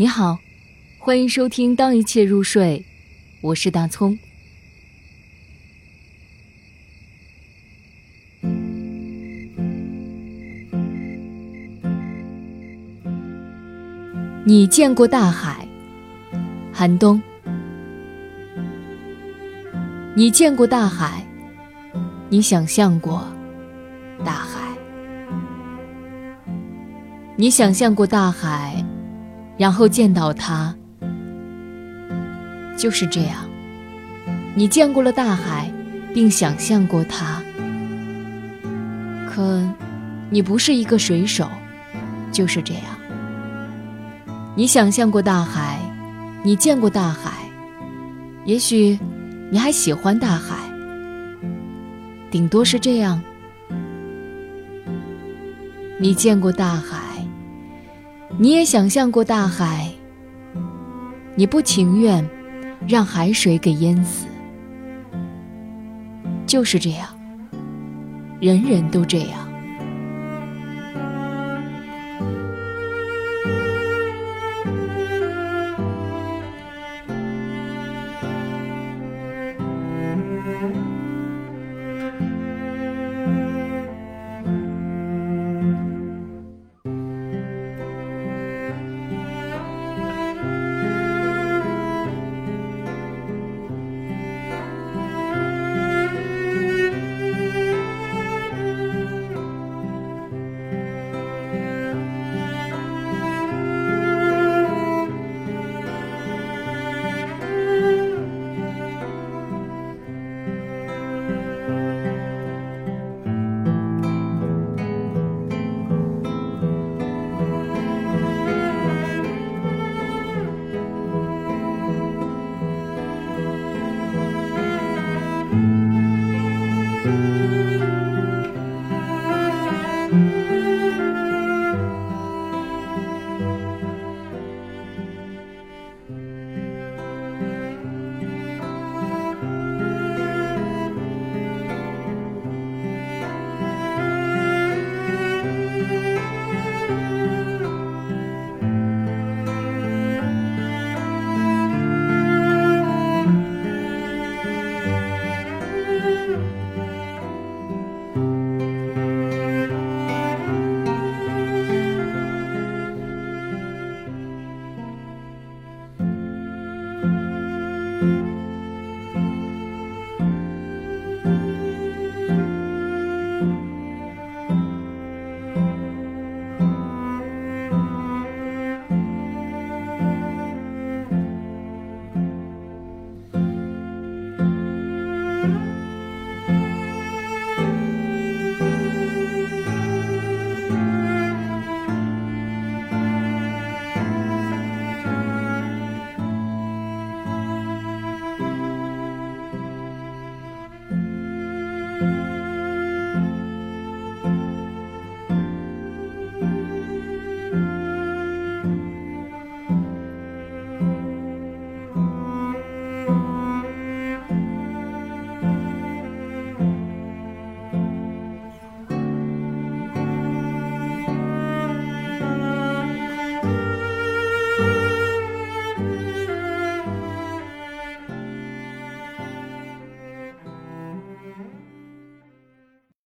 你好，欢迎收听《当一切入睡》，我是大葱。你见过大海，寒冬。你见过大海，你想象过大海，你想象过大海。然后见到他，就是这样。你见过了大海，并想象过他。可，你不是一个水手，就是这样。你想象过大海，你见过大海，也许你还喜欢大海，顶多是这样。你见过大海。你也想象过大海，你不情愿让海水给淹死，就是这样，人人都这样。